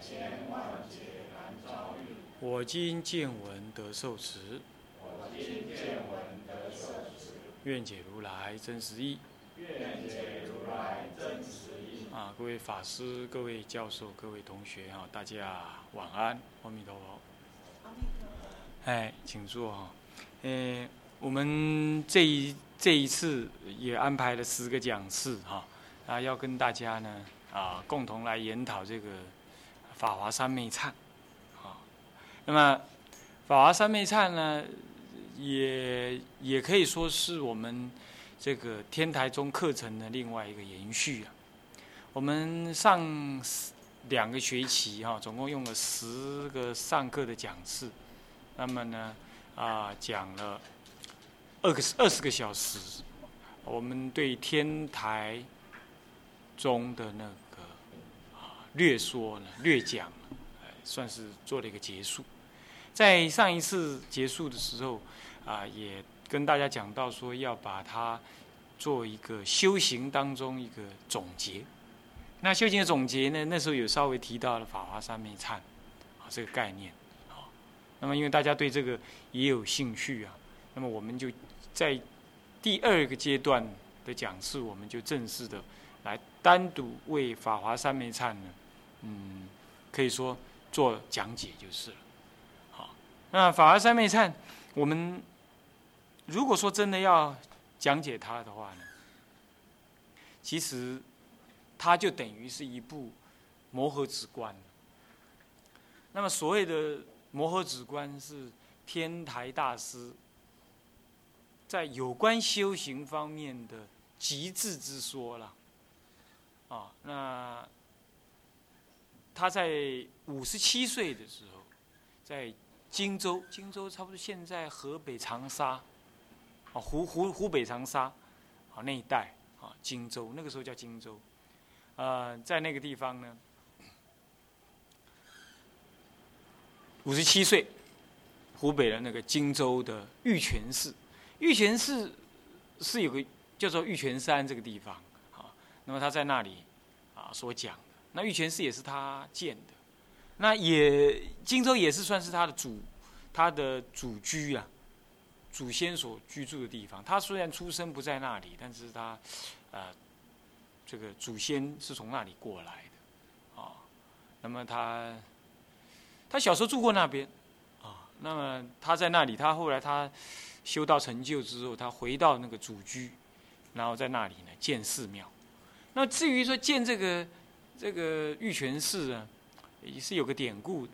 千万我今见闻得受持。我今见闻得受持愿解如来真实意，愿解如来真实意。啊，各位法师、各位教授、各位同学哈，大家晚安，阿弥陀佛。哎，请坐哈。嗯，我们这一这一次也安排了十个讲次哈。啊，要跟大家呢啊共同来研讨这个法华三昧忏，啊，那么法华三昧忏呢，也也可以说是我们这个天台宗课程的另外一个延续啊。我们上两个学期哈，总共用了十个上课的讲次，那么呢啊讲了二个二十个小时，我们对天台。中的那个略说呢，略讲，算是做了一个结束。在上一次结束的时候啊，也跟大家讲到说，要把它做一个修行当中一个总结。那修行的总结呢，那时候有稍微提到了法华三昧忏啊这个概念。那么因为大家对这个也有兴趣啊，那么我们就在第二个阶段的讲次，我们就正式的。来单独为法华三昧忏呢，嗯，可以说做讲解就是了。好，那法华三昧忏，我们如果说真的要讲解它的话呢，其实它就等于是一部摩诃止观。那么所谓的摩诃止观是天台大师在有关修行方面的极致之说了。啊，那他在五十七岁的时候，在荆州，荆州差不多现在河北长沙，啊湖湖湖北长沙，啊那一带啊荆州，那个时候叫荆州，呃，在那个地方呢，五十七岁，湖北的那个荆州的玉泉寺，玉泉寺是有个叫做玉泉山这个地方。啊那么他在那里啊所讲，那玉泉寺也是他建的，那也荆州也是算是他的祖他的祖居啊，祖先所居住的地方。他虽然出生不在那里，但是他呃这个祖先是从那里过来的啊。那么他他小时候住过那边啊，那么他在那里，他后来他修道成就之后，他回到那个祖居，然后在那里呢建寺庙。那至于说建这个这个玉泉寺啊，也是有个典故的。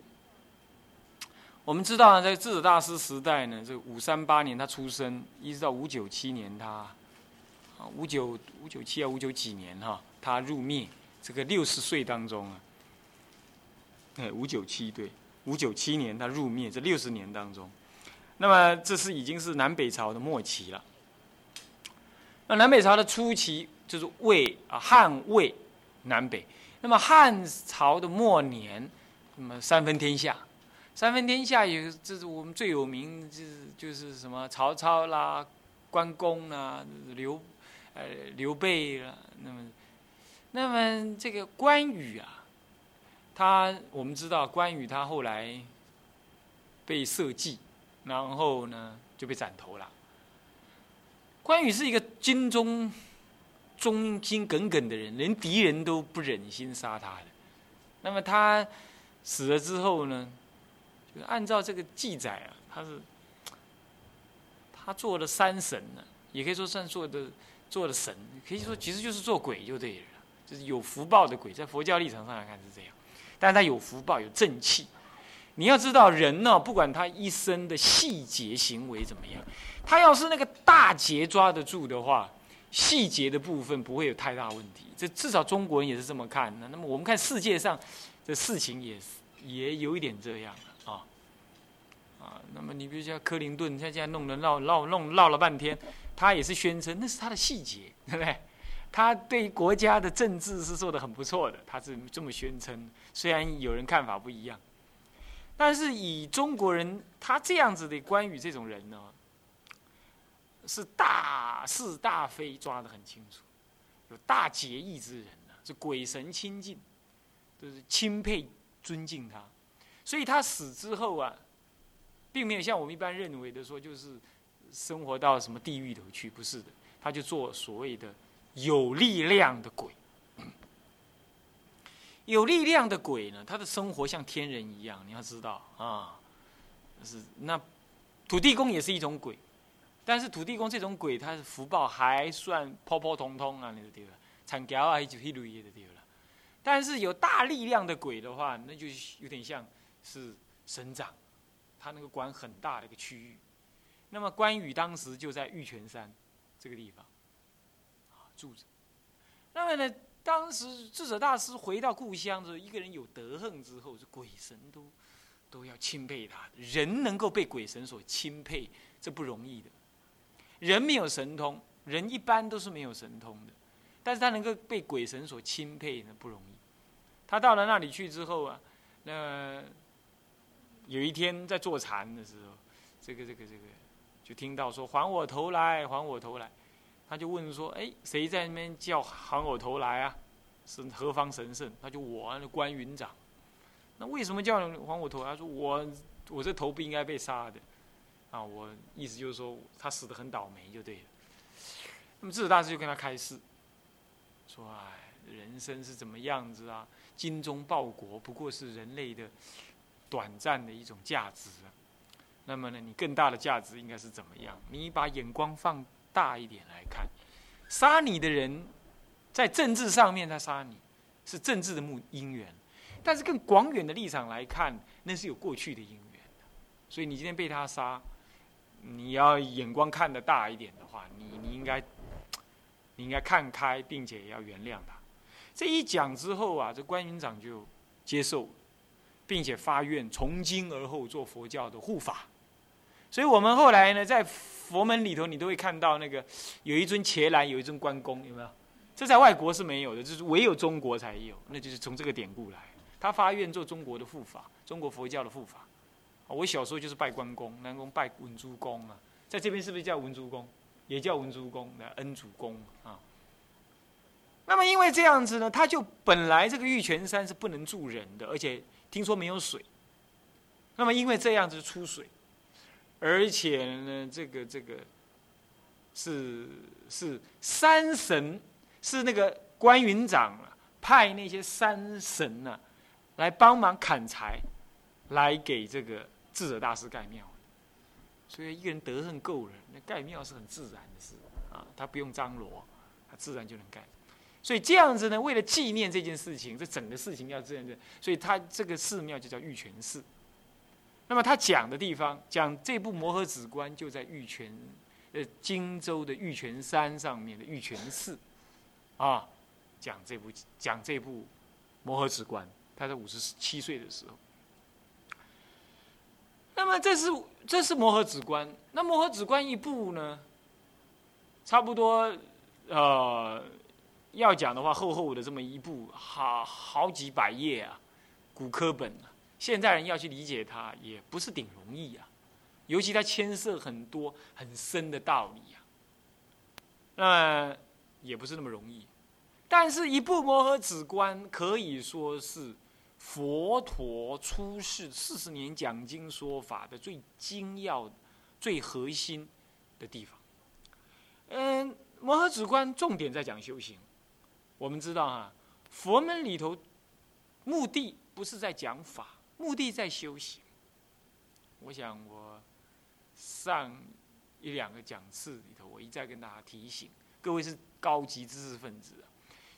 我们知道，在智者大师时代呢，这五三八年他出生，一直到五九七年他啊五九五九七啊五九几年哈，他入灭。这个六十岁当中啊，哎五九七对五九七年他入灭，这六十年当中，那么这是已经是南北朝的末期了。那南北朝的初期。就是魏啊，汉魏南北。那么汉朝的末年，那么三分天下，三分天下有，这是我们最有名，就是就是什么曹操啦、关公啦、刘呃刘备啦。那么，那么这个关羽啊，他我们知道关羽他后来被设计，然后呢就被斩头了。关羽是一个军中。忠心耿耿的人，连敌人都不忍心杀他的。那么他死了之后呢？就按照这个记载啊，他是他做了三神呢，也可以说算做的做了神，可以说其实就是做鬼就对了，就是有福报的鬼。在佛教立场上来看是这样，但是他有福报，有正气。你要知道，人呢，不管他一生的细节行为怎么样，他要是那个大节抓得住的话。细节的部分不会有太大问题，这至少中国人也是这么看的。那么我们看世界上这事情也是也有一点这样啊啊。那么你比如像克林顿，他现在弄了闹闹弄闹了半天，他也是宣称那是他的细节，对不对？他对国家的政治是做的很不错的，他是这么宣称。虽然有人看法不一样，但是以中国人他这样子的关羽这种人呢，是大是大非抓得很清楚，有大节义之人呢，是鬼神亲近，就是钦佩尊敬他，所以他死之后啊，并没有像我们一般认为的说，就是生活到什么地狱头去，不是的，他就做所谓的。有力量的鬼，有力量的鬼呢？他的生活像天人一样，你要知道啊。是那土地公也是一种鬼，但是土地公这种鬼，他的福报还算普普通通啊，那个地方，产条啊，就一路一的地方。但是有大力量的鬼的话，那就有点像是省长，他那个管很大的一个区域。那么关羽当时就在玉泉山这个地方。住着，那么呢？当时智者大师回到故乡的时候，一个人有德行之后，是鬼神都都要钦佩他。人能够被鬼神所钦佩，这不容易的。人没有神通，人一般都是没有神通的，但是他能够被鬼神所钦佩，那不容易。他到了那里去之后啊，那有一天在坐禅的时候，这个这个这个，就听到说：“还我头来，还我头来。”他就问说：“哎，谁在那边叫还我头来啊？是何方神圣？”他就我那关云长。那为什么叫还我头？他说：“我我这头不应该被杀的。”啊，我意思就是说他死的很倒霉就对了。那么智者大师就跟他开示说：“哎，人生是怎么样子啊？精忠报国不过是人类的短暂的一种价值啊。那么呢，你更大的价值应该是怎么样？你把眼光放。”大一点来看，杀你的人，在政治上面他杀你，是政治的目因缘；但是更广远的立场来看，那是有过去的因缘。所以你今天被他杀，你要眼光看得大一点的话，你你应该，你应该看开，并且也要原谅他。这一讲之后啊，这关云长就接受，并且发愿从今而后做佛教的护法。所以我们后来呢，在佛门里头，你都会看到那个有一尊伽蓝，有一尊关公，有没有？这在外国是没有的，就是唯有中国才有。那就是从这个典故来，他发愿做中国的护法，中国佛教的护法。我小时候就是拜关公，南宫拜文殊公啊，在这边是不是叫文殊公？也叫文殊公的恩主公啊。那么因为这样子呢，他就本来这个玉泉山是不能住人的，而且听说没有水。那么因为这样子出水。而且呢，这个这个是是山神，是那个关云长啊派那些山神呢，来帮忙砍柴，来给这个智者大师盖庙。所以一个人德行够了，那盖庙是很自然的事啊，他不用张罗，他自然就能盖。所以这样子呢，为了纪念这件事情，这整个事情要这样子，所以他这个寺庙就叫玉泉寺。那么他讲的地方，讲这部《摩诃止观》就在玉泉，呃，荆州的玉泉山上面的玉泉寺，啊，讲这部讲这部《摩诃止观》，他在五十七岁的时候。那么这是这是《摩诃止观》，那《摩诃止观》一部呢，差不多呃，要讲的话，厚厚的这么一部，好好几百页啊，古科本啊。现在人要去理解它，也不是顶容易啊，尤其它牵涉很多很深的道理啊，那也不是那么容易。但是，一部《摩诃止观》可以说是佛陀出世四十年讲经说法的最精要、最核心的地方。嗯，《摩诃止观》重点在讲修行。我们知道啊，佛门里头目的不是在讲法。目的在修行。我想我上一两个讲次里头，我一再跟大家提醒，各位是高级知识分子，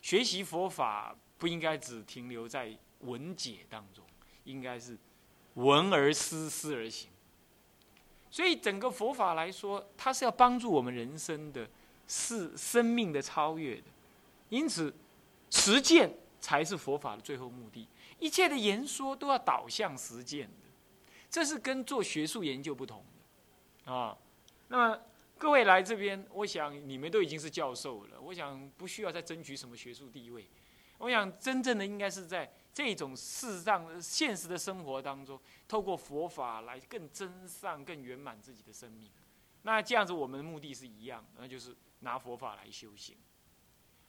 学习佛法不应该只停留在文解当中，应该是闻而思，思而行。所以整个佛法来说，它是要帮助我们人生的，是生命的超越的。因此，实践才是佛法的最后目的。一切的言说都要导向实践的，这是跟做学术研究不同的啊。那么各位来这边，我想你们都已经是教授了，我想不需要再争取什么学术地位。我想真正的应该是在这种事实上现实的生活当中，透过佛法来更真善、更圆满自己的生命。那这样子，我们的目的是一样，那就是拿佛法来修行。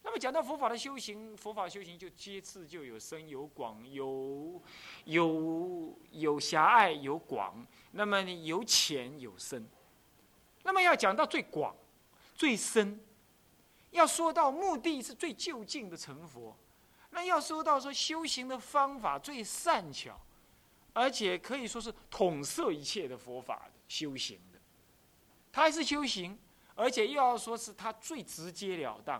那么讲到佛法的修行，佛法修行就皆次就有深有广，有有有狭隘有广，那么有浅有深。那么要讲到最广、最深，要说到目的是最就近的成佛，那要说到说修行的方法最善巧，而且可以说是统摄一切的佛法的修行的，它还是修行，而且又要说是它最直截了当。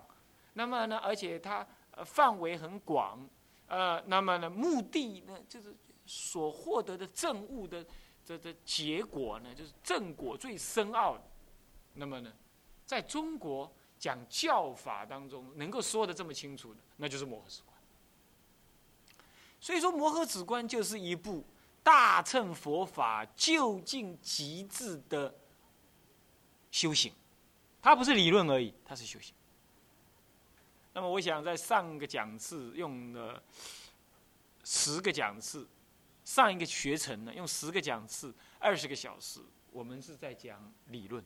那么呢，而且它范围很广，呃，那么呢，目的呢，就是所获得的正悟的这这结果呢，就是正果最深奥的。那么呢，在中国讲教法当中，能够说的这么清楚的，那就是摩诃。所以说，摩诃止观就是一部大乘佛法究竟极致的修行，它不是理论而已，它是修行。那么我想在上个讲次用了十个讲次，上一个学程呢用十个讲次，二十个小时，我们是在讲理论。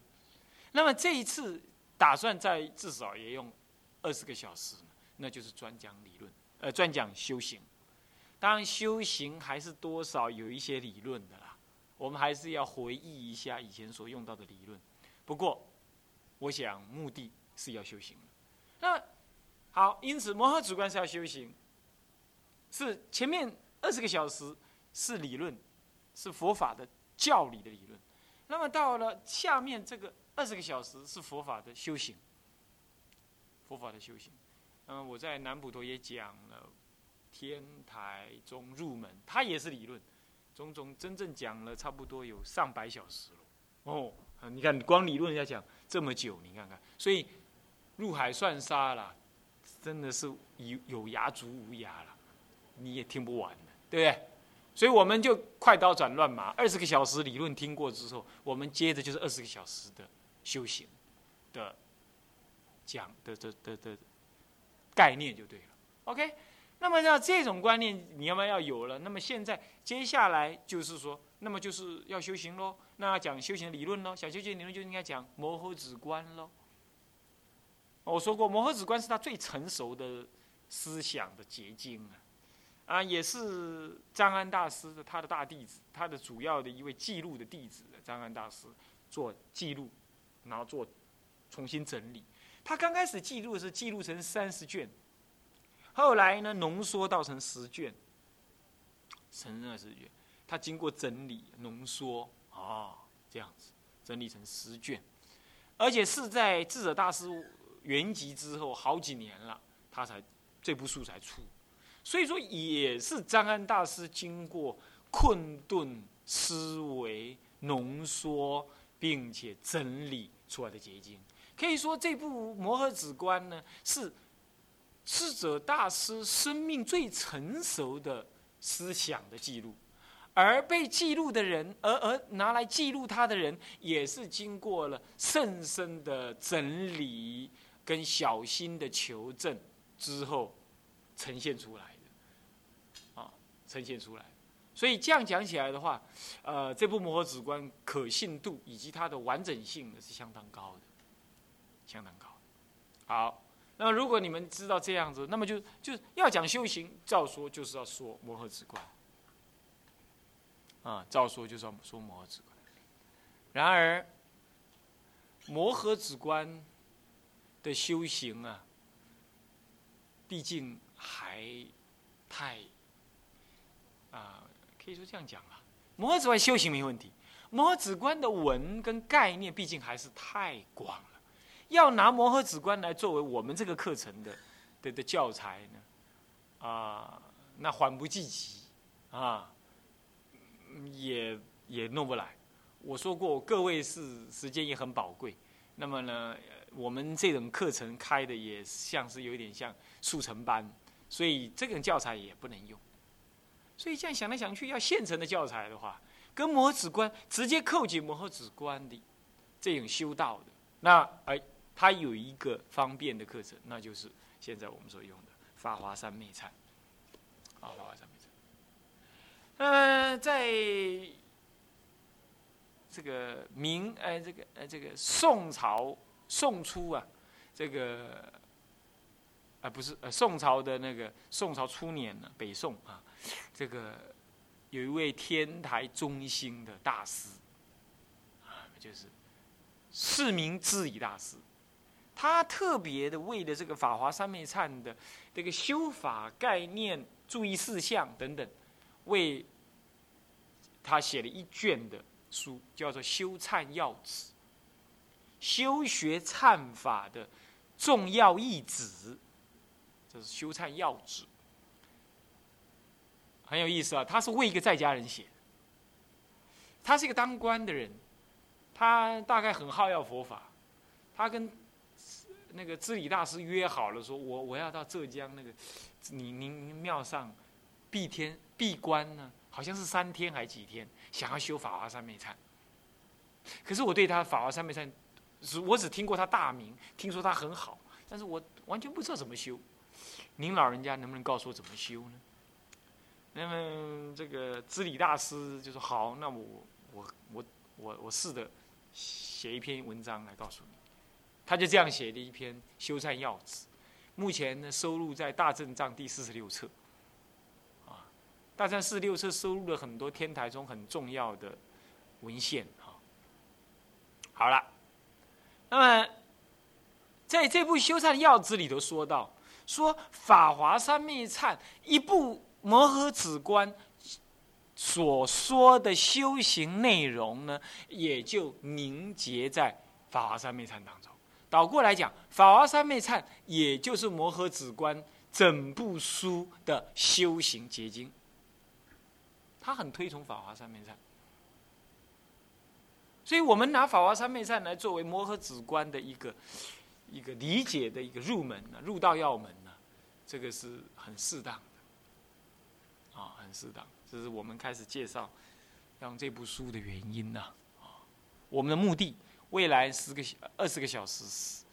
那么这一次打算在至少也用二十个小时，那就是专讲理论，呃，专讲修行。当然修行还是多少有一些理论的啦，我们还是要回忆一下以前所用到的理论。不过，我想目的是要修行那。好，因此摩诃止观是要修行，是前面二十个小时是理论，是佛法的教理的理论。那么到了下面这个二十个小时是佛法的修行，佛法的修行。嗯，我在南普陀也讲了天台中入门，它也是理论，种种真正讲了差不多有上百小时了。哦，你看光理论要讲这么久，你看看，所以入海算沙了。真的是有有牙足无牙了，你也听不完的，对不对？所以我们就快刀斩乱麻，二十个小时理论听过之后，我们接着就是二十个小时的修行的讲的的的的概念就对了。OK，那么要这种观念你要不要有了？那么现在接下来就是说，那么就是要修行喽，那要讲修行理论喽，想修行理论就应该讲摩诃止观喽。我说过，摩诃止观是他最成熟的思想的结晶啊，啊，也是张安大师的他的大弟子，他的主要的一位记录的弟子张安大师做记录，然后做重新整理。他刚开始记录是记录成三十卷，后来呢浓缩到成十卷，成二十卷。他经过整理浓缩啊，这样子整理成十卷，而且是在智者大师。原籍之后好几年了，他才这部书才出，所以说也是张安大师经过困顿思维浓缩，并且整理出来的结晶。可以说这部《摩诃止观》呢，是智者大师生命最成熟的思想的记录，而被记录的人，而而拿来记录他的人，也是经过了甚深的整理。跟小心的求证之后呈现出来的，啊，呈现出来。所以这样讲起来的话，呃，这部《摩诃止观》可信度以及它的完整性是相当高的，相当高。好，那如果你们知道这样子，那么就就要讲修行，照说就是要说《摩诃止观》，啊，照说就是要说《摩诃止观》。然而，《摩诃止观》。的修行啊，毕竟还太啊，可以说这样讲啊。摩诃止观修行没问题，摩诃止观的文跟概念毕竟还是太广。要拿摩诃止观来作为我们这个课程的的的教材呢，啊，那缓不济急啊，也也弄不来。我说过，各位是时间也很宝贵，那么呢？我们这种课程开的也像是有点像速成班，所以这种教材也不能用。所以这样想来想去，要现成的教材的话，跟摩诃止观直接扣紧摩诃止观的这种修道的，那哎，它有一个方便的课程，那就是现在我们所用的《法华三昧禅》啊，《法华三昧禅》。呃，在这个明哎，这个呃，这个宋朝宋初啊，这个啊不是呃宋朝的那个宋朝初年呢，北宋啊，这个有一位天台中兴的大师啊，就是释明知礼大师，他特别的为了这个法华三昧忏的这个修法概念、注意事项等等，为他写了一卷的书，叫做《修忏要旨》，修学忏法的重要义旨，这是《修忏要旨》，很有意思啊。他是为一个在家人写，他是一个当官的人，他大概很好要佛法，他跟那个知礼大师约好了，说我我要到浙江那个你您庙上闭天闭关呢。好像是三天还几天，想要修法华三昧忏。可是我对他法华三昧忏，只我只听过他大名，听说他很好，但是我完全不知道怎么修。您老人家能不能告诉我怎么修呢？那么这个知礼大师就说好，那我我我我我试着写一篇文章来告诉你。他就这样写的一篇修忏要旨，目前呢收录在大正藏第四十六册。大战四十六册收录了很多天台中很重要的文献，哈。好了，那么在这部修忏要旨里头说到，说法华三昧忏一部摩诃止观所说的修行内容呢，也就凝结在法华三昧忏当中。倒过来讲，法华三昧忏也就是摩诃止观整部书的修行结晶。他很推崇法华三昧忏，所以我们拿法华三昧忏来作为摩诃止观的一个一个理解的一个入门呢，入道要门呢，这个是很适当的，啊，很适当。这是我们开始介绍让这部书的原因呢，啊，我们的目的，未来十个二十个小时，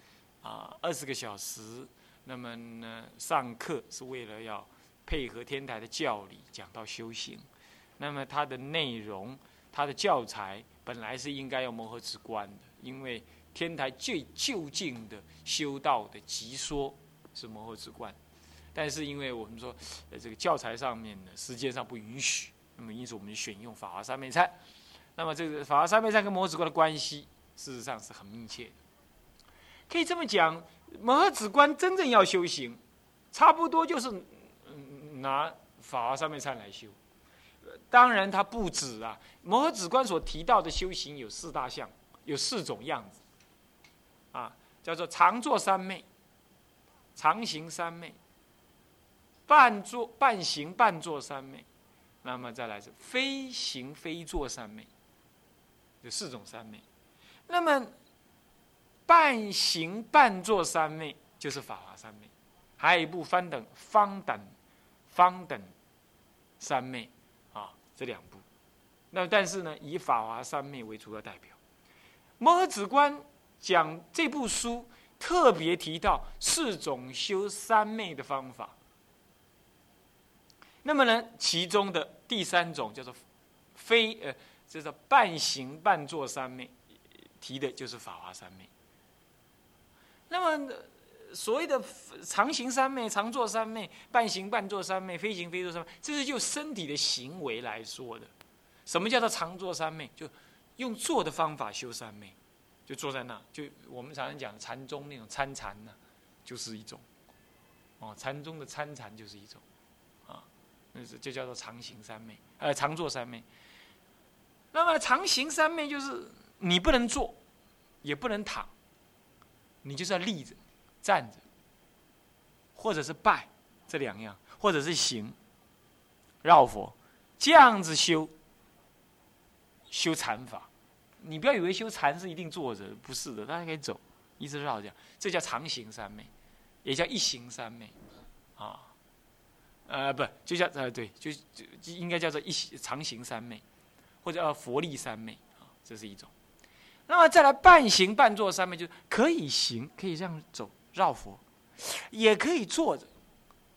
啊，二十个小时，那么呢，上课是为了要配合天台的教理，讲到修行。那么它的内容，它的教材本来是应该要磨合直观的，因为天台最就近的修道的极说是磨合直观，但是因为我们说，呃，这个教材上面呢，时间上不允许，那么因此我们选用法华三昧忏。那么这个法华三昧忏跟摩诃止观的关系，事实上是很密切的。可以这么讲，摩诃止观真正要修行，差不多就是拿法华三昧忏来修。当然，它不止啊。摩诃止观所提到的修行有四大项，有四种样子，啊，叫做常坐三昧、常行三昧、半坐半行半坐三昧，那么再来是非行非坐三昧，有四种三昧。那么半行半坐三昧就是法华三昧，还有一部方等方等方等三昧啊。这两部，那但是呢，以法华三昧为主要代表。摩诃止观讲这部书，特别提到四种修三昧的方法。那么呢，其中的第三种叫做非呃，叫做半行半坐三昧，提的就是法华三昧。那么。所谓的常行三昧、常坐三昧、半行半坐三昧、非行非坐三昧，这是就身体的行为来说的。什么叫做常坐三昧？就用坐的方法修三昧，就坐在那，就我们常常讲禅宗那种参禅呢，就是一种。哦，禅宗的参禅就是一种，啊，那是就叫做常行三昧，呃，常坐三昧。那么常行三昧就是你不能坐，也不能躺，你就是要立着。站着，或者是拜，这两样，或者是行，绕佛，这样子修，修禅法。你不要以为修禅是一定坐着，不是的，大家可以走，一直绕这样，这叫常行三昧，也叫一行三昧，啊。呃，不，就叫呃，对，就就应该叫做一行常行三昧，或者叫佛力三昧啊，这是一种。那么再来半行半坐三昧，就是可以行，可以这样走绕佛，也可以坐着，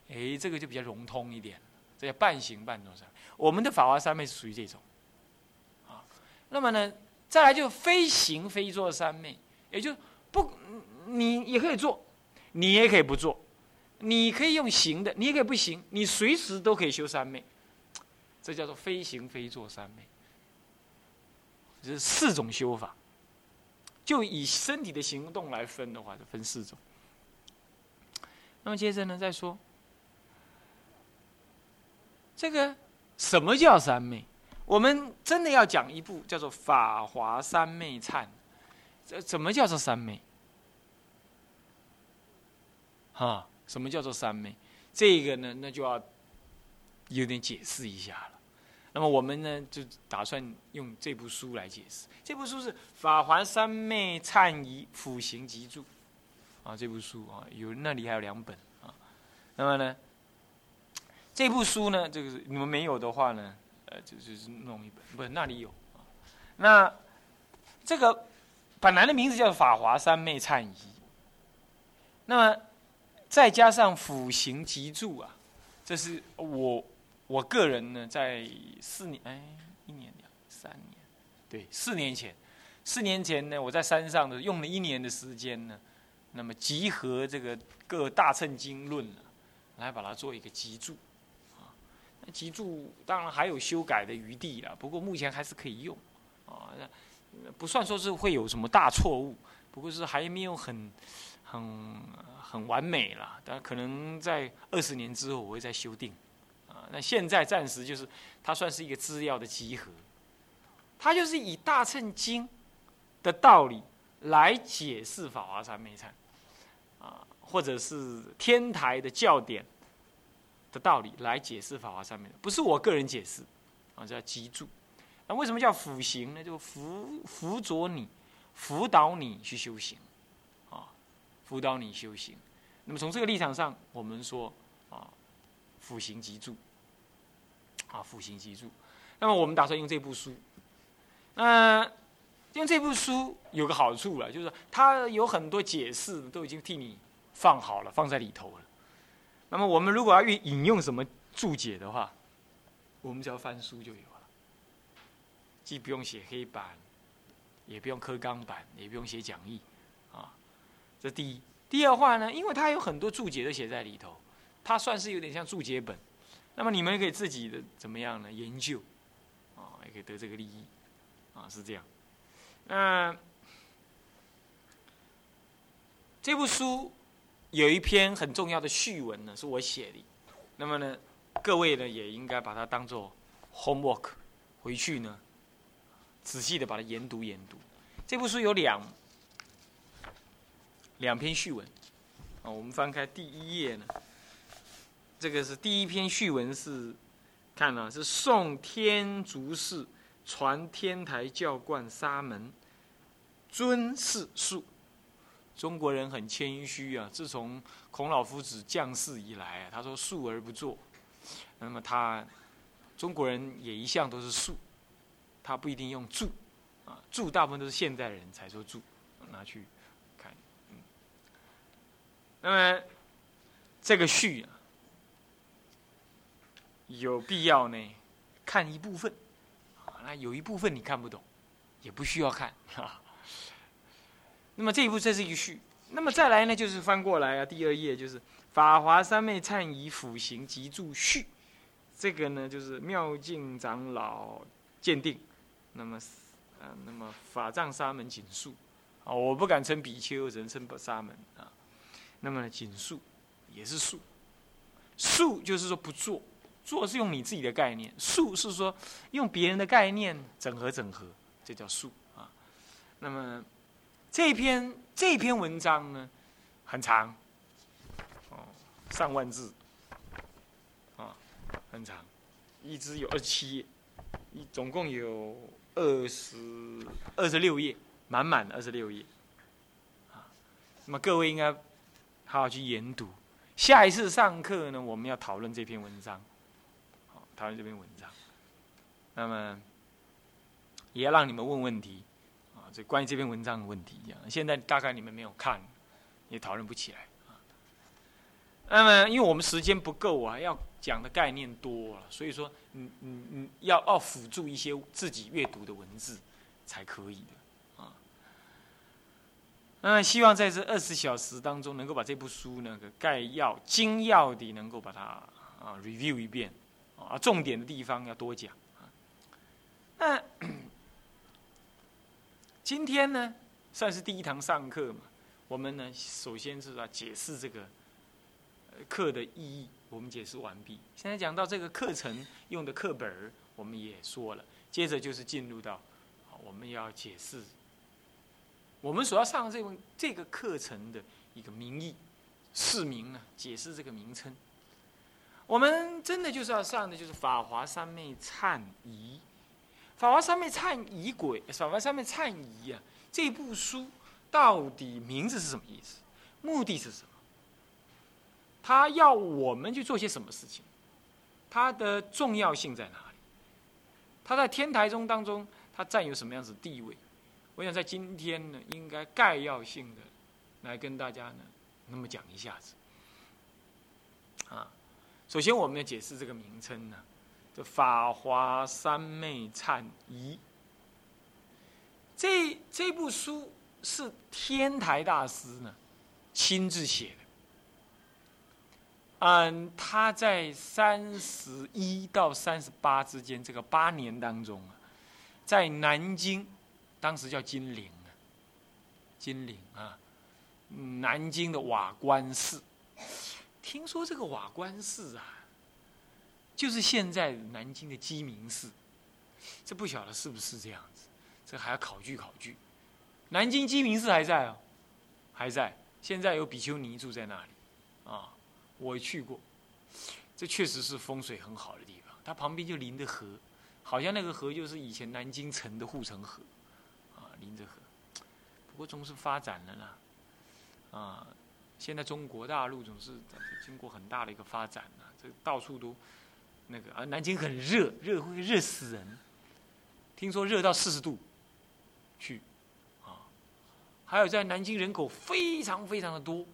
哎，这个就比较融通一点，这叫半行半坐三。我们的法华三昧是属于这种，啊，那么呢，再来就非行非坐三昧，也就不，你也可以做，你也可以不做。你可以用行的，你也可以不行，你随时都可以修三昧，这叫做非行非坐三昧，这是四种修法。就以身体的行动来分的话，就分四种。那么接着呢，再说这个什么叫三昧？我们真的要讲一部叫做《法华三昧忏》，这怎么叫做三昧？哈？什么叫做三昧？这个呢，那就要有点解释一下了。那么我们呢，就打算用这部书来解释。这部书是《法华三昧忏仪辅行集注》啊，这部书啊，有那里还有两本啊。那么呢，这部书呢，这个你们没有的话呢，呃，就就是弄一本，不是那里有啊。那这个本来的名字叫《法华三昧忏仪》，那么。再加上辅行集注啊，这是我我个人呢，在四年哎一年两三年，对四年前，四年前呢，我在山上的用了一年的时间呢，那么集合这个各大乘经论了，来把它做一个集注啊。那集注当然还有修改的余地了，不过目前还是可以用啊，不算说是会有什么大错误，不过是还没有很很。很完美了，但可能在二十年之后我会再修订，啊，那现在暂时就是它算是一个资料的集合，它就是以大乘经的道理来解释法华三昧禅，啊，或者是天台的教典的道理来解释法华三昧不是我个人解释，啊，叫集注。那为什么叫辅行呢？就辅辅佐你，辅导你去修行。啊辅导你修行，那么从这个立场上，我们说啊，辅行集注，啊，辅行集注。那么我们打算用这部书，那用这部书有个好处了，就是它有很多解释都已经替你放好了，放在里头了。那么我们如果要引引用什么注解的话，我们只要翻书就有了，既不用写黑板，也不用刻钢板，也不用写讲义啊。这第一，第二话呢，因为它有很多注解都写在里头，它算是有点像注解本。那么你们可以自己的怎么样呢？研究，啊，也可以得这个利益，啊，是这样。那这部书有一篇很重要的序文呢，是我写的。那么呢，各位呢也应该把它当做 homework，回去呢仔细的把它研读研读。这部书有两。两篇序文，啊，我们翻开第一页呢，这个是第一篇序文是，看了是宋天竺寺传天台教观沙门尊释述，中国人很谦虚啊，自从孔老夫子降世以来啊，他说述而不作，那么他中国人也一向都是述，他不一定用注，啊，注大部分都是现代人才说注，拿去看。那么，这个序啊，有必要呢，看一部分，那有一部分你看不懂，也不需要看。啊。那么这一步这是一个序，那么再来呢，就是翻过来啊，第二页就是《法华三昧忏仪辅行集注序》，这个呢就是妙净长老鉴定，那么，呃，那么法藏沙门紧述，啊，我不敢称比丘，只能称沙门。啊。那么呢，紧数也是数，数就是说不做，做是用你自己的概念，数是说用别人的概念整合整合，这叫数啊。那么这篇这篇文章呢，很长，哦，上万字，啊，很长，一支有二十七页，一总共有二十二十六页，满满的二十六页，啊，那么各位应该。好好去研读，下一次上课呢，我们要讨论这篇文章，讨论这篇文章。那么，也要让你们问问题，啊，这关于这篇文章的问题，这样。现在大概你们没有看，也讨论不起来啊。那么，因为我们时间不够啊，要讲的概念多了，所以说，你你你，要要辅助一些自己阅读的文字才可以的。那，希望在这二十小时当中，能够把这部书那个概要、精要的，能够把它啊 review 一遍，啊，重点的地方要多讲啊。那今天呢，算是第一堂上课嘛，我们呢，首先是要解释这个课的意义，我们解释完毕。现在讲到这个课程用的课本儿，我们也说了，接着就是进入到，我们要解释。我们所要上这门这个课程的一个名义，释名呢，解释这个名称。我们真的就是要上的就是《法华三昧忏仪》，《法华三昧忏仪轨》，《法华三昧忏仪》啊，这部书到底名字是什么意思？目的是什么？他要我们去做些什么事情？它的重要性在哪里？它在天台宗当中，它占有什么样子地位？我想在今天呢，应该概要性的来跟大家呢，那么讲一下子。啊，首先我们要解释这个名称呢，这《法华三昧忏仪》这这部书是天台大师呢亲自写的。嗯，他在三十一到三十八之间这个八年当中啊，在南京。当时叫金陵啊，金陵啊，南京的瓦官寺。听说这个瓦官寺啊，就是现在南京的鸡鸣寺。这不晓得是不是这样子，这还要考据考据。南京鸡鸣寺还在哦，还在。现在有比丘尼住在那里，啊，我去过，这确实是风水很好的地方。它旁边就临着河，好像那个河就是以前南京城的护城河。啊临着河，不过总是发展了啦，啊，现在中国大陆总是经过很大的一个发展啊，这到处都那个啊，南京很热，热会热死人，听说热到四十度去，啊，还有在南京人口非常非常的多，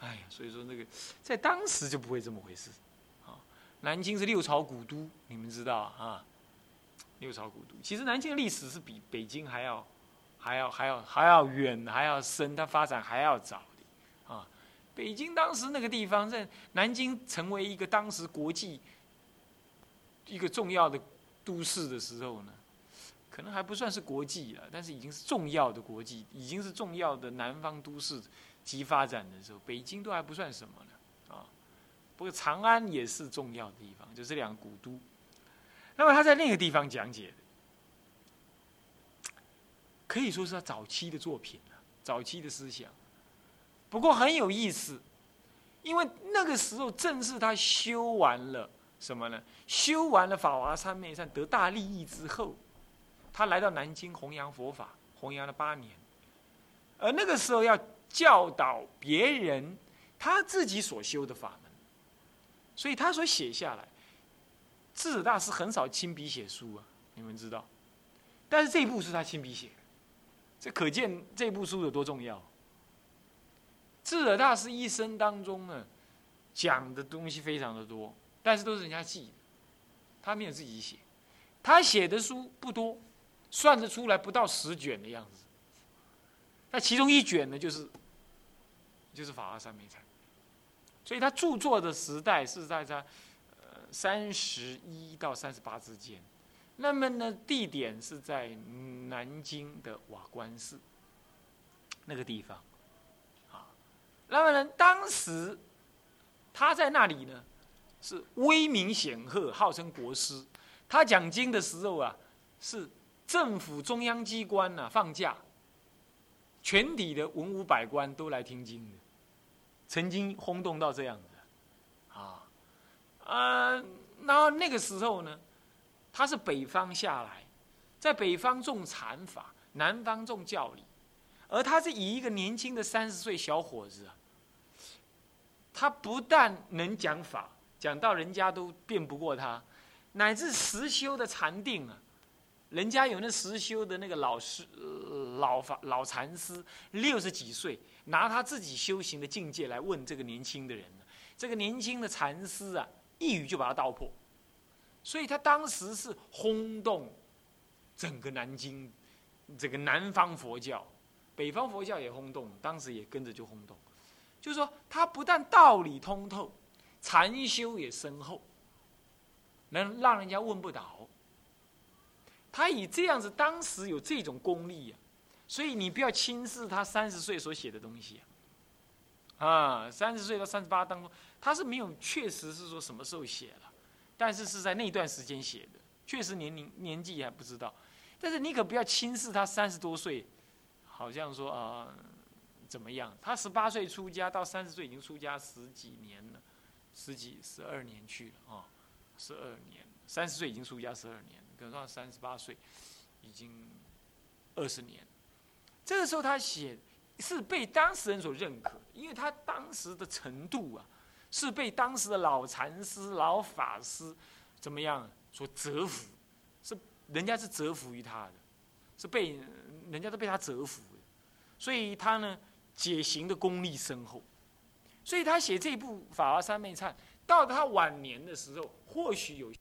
哎呀，所以说那个在当时就不会这么回事，啊，南京是六朝古都，你们知道啊。六朝古都，其实南京的历史是比北京还要、还要、还要、还要远、还要深，它发展还要早。北京当时那个地方，在南京成为一个当时国际一个重要的都市的时候呢，可能还不算是国际了，但是已经是重要的国际，已经是重要的南方都市及发展的时候，北京都还不算什么呢啊。不过长安也是重要的地方，就这两个古都。那么他在那个地方讲解的，可以说是他早期的作品了，早期的思想。不过很有意思，因为那个时候正是他修完了什么呢？修完了法华三昧善得大利益之后，他来到南京弘扬佛法，弘扬了八年。而那个时候要教导别人他自己所修的法门，所以他所写下来。智者大师很少亲笔写书啊，你们知道，但是这一部是他亲笔写的，这可见这部书有多重要。智者大师一生当中呢，讲的东西非常的多，但是都是人家记的，他没有自己写。他写的书不多，算得出来不到十卷的样子。那其中一卷呢，就是就是《法华三昧禅》，所以他著作的时代是在他。三十一到三十八之间，那么呢，地点是在南京的瓦官寺那个地方，那么呢，当时他在那里呢，是威名显赫，号称国师。他讲经的时候啊，是政府中央机关呢放假，全体的文武百官都来听经的，曾经轰动到这样子。呃，然后那个时候呢，他是北方下来，在北方重禅法，南方重教理，而他是以一个年轻的三十岁小伙子啊，他不但能讲法，讲到人家都辩不过他，乃至实修的禅定啊，人家有那实修的那个老师、老法、老禅师，六十几岁，拿他自己修行的境界来问这个年轻的人这个年轻的禅师啊，一语就把他道破，所以他当时是轰动整个南京，这个南方佛教，北方佛教也轰动，当时也跟着就轰动。就是说，他不但道理通透，禅修也深厚，能让人家问不倒。他以这样子，当时有这种功力呀，所以你不要轻视他三十岁所写的东西啊。啊，三十岁到三十八当中。他是没有确实是说什么时候写了，但是是在那段时间写的，确实年龄年纪还不知道，但是你可不要轻视他三十多岁，好像说啊怎么样？他十八岁出家到三十岁已经出家十几年了，十几十二年去了啊，十二年，三十岁已经出家十二年，等到三十八岁已经二十年，这个时候他写是被当事人所认可，因为他当时的程度啊。是被当时的老禅师、老法师怎么样所折服？是人家是折服于他的，是被人家都被他折服，所以他呢解行的功力深厚，所以他写这部《法华三昧忏》，到他晚年的时候，或许有。